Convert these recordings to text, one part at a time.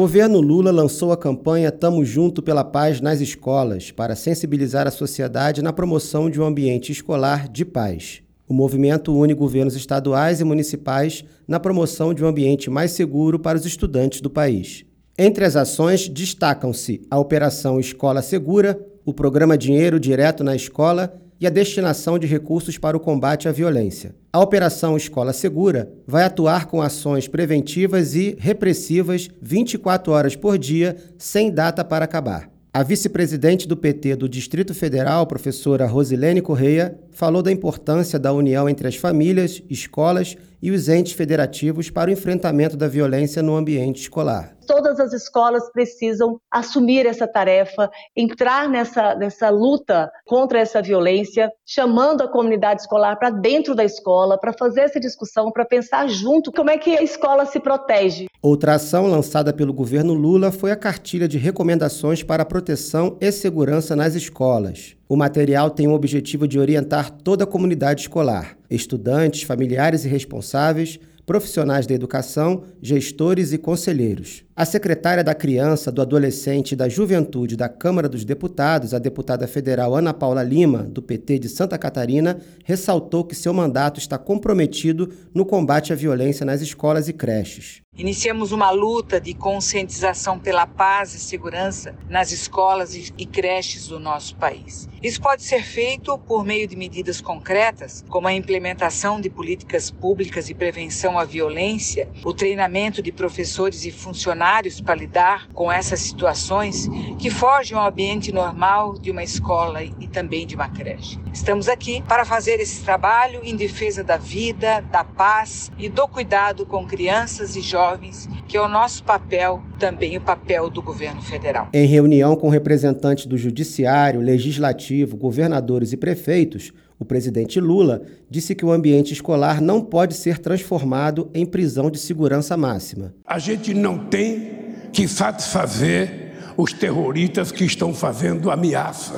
Governo Lula lançou a campanha Tamo Junto pela Paz nas escolas para sensibilizar a sociedade na promoção de um ambiente escolar de paz. O movimento une governos estaduais e municipais na promoção de um ambiente mais seguro para os estudantes do país. Entre as ações destacam-se a Operação Escola Segura, o programa Dinheiro Direto na Escola e a destinação de recursos para o combate à violência. A Operação Escola Segura vai atuar com ações preventivas e repressivas 24 horas por dia, sem data para acabar. A vice-presidente do PT do Distrito Federal, professora Rosilene Correia, falou da importância da união entre as famílias, escolas e os entes federativos para o enfrentamento da violência no ambiente escolar todas as escolas precisam assumir essa tarefa, entrar nessa, nessa luta contra essa violência, chamando a comunidade escolar para dentro da escola, para fazer essa discussão, para pensar junto como é que a escola se protege. Outra ação lançada pelo governo Lula foi a cartilha de recomendações para proteção e segurança nas escolas. O material tem o objetivo de orientar toda a comunidade escolar, estudantes, familiares e responsáveis, profissionais da educação, gestores e conselheiros. A secretária da Criança, do Adolescente e da Juventude da Câmara dos Deputados, a deputada federal Ana Paula Lima, do PT de Santa Catarina, ressaltou que seu mandato está comprometido no combate à violência nas escolas e creches. Iniciamos uma luta de conscientização pela paz e segurança nas escolas e creches do nosso país. Isso pode ser feito por meio de medidas concretas, como a implementação de políticas públicas de prevenção à violência, o treinamento de professores e funcionários para lidar com essas situações que fogem ao ambiente normal de uma escola e também de uma creche. Estamos aqui para fazer esse trabalho em defesa da vida, da paz e do cuidado com crianças e jovens jovens, que é o nosso papel, também o papel do governo federal. Em reunião com representantes do Judiciário, Legislativo, governadores e prefeitos, o presidente Lula disse que o ambiente escolar não pode ser transformado em prisão de segurança máxima. A gente não tem que satisfazer os terroristas que estão fazendo ameaça.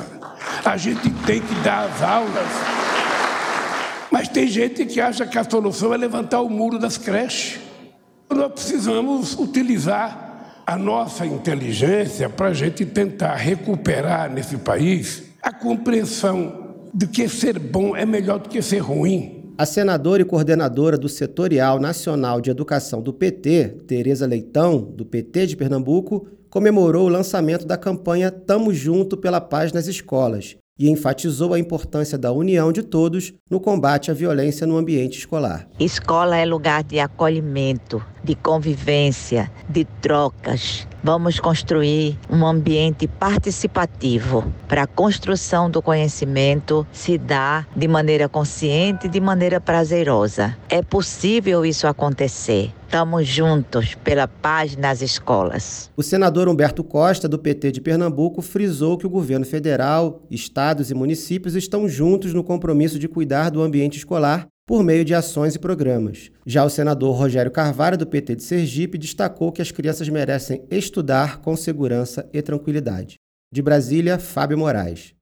A gente tem que dar as aulas. Mas tem gente que acha que a solução é levantar o muro das creches. Nós precisamos utilizar a nossa inteligência para a gente tentar recuperar nesse país a compreensão de que ser bom é melhor do que ser ruim. A senadora e coordenadora do Setorial Nacional de Educação do PT, Tereza Leitão, do PT de Pernambuco, comemorou o lançamento da campanha Tamo Junto pela Paz nas Escolas, e enfatizou a importância da união de todos no combate à violência no ambiente escolar. Escola é lugar de acolhimento, de convivência, de trocas. Vamos construir um ambiente participativo para a construção do conhecimento se dar de maneira consciente e de maneira prazerosa. É possível isso acontecer. Estamos juntos pela paz nas escolas. O senador Humberto Costa, do PT de Pernambuco, frisou que o governo federal, estados e municípios estão juntos no compromisso de cuidar do ambiente escolar por meio de ações e programas. Já o senador Rogério Carvalho, do PT de Sergipe, destacou que as crianças merecem estudar com segurança e tranquilidade. De Brasília, Fábio Moraes.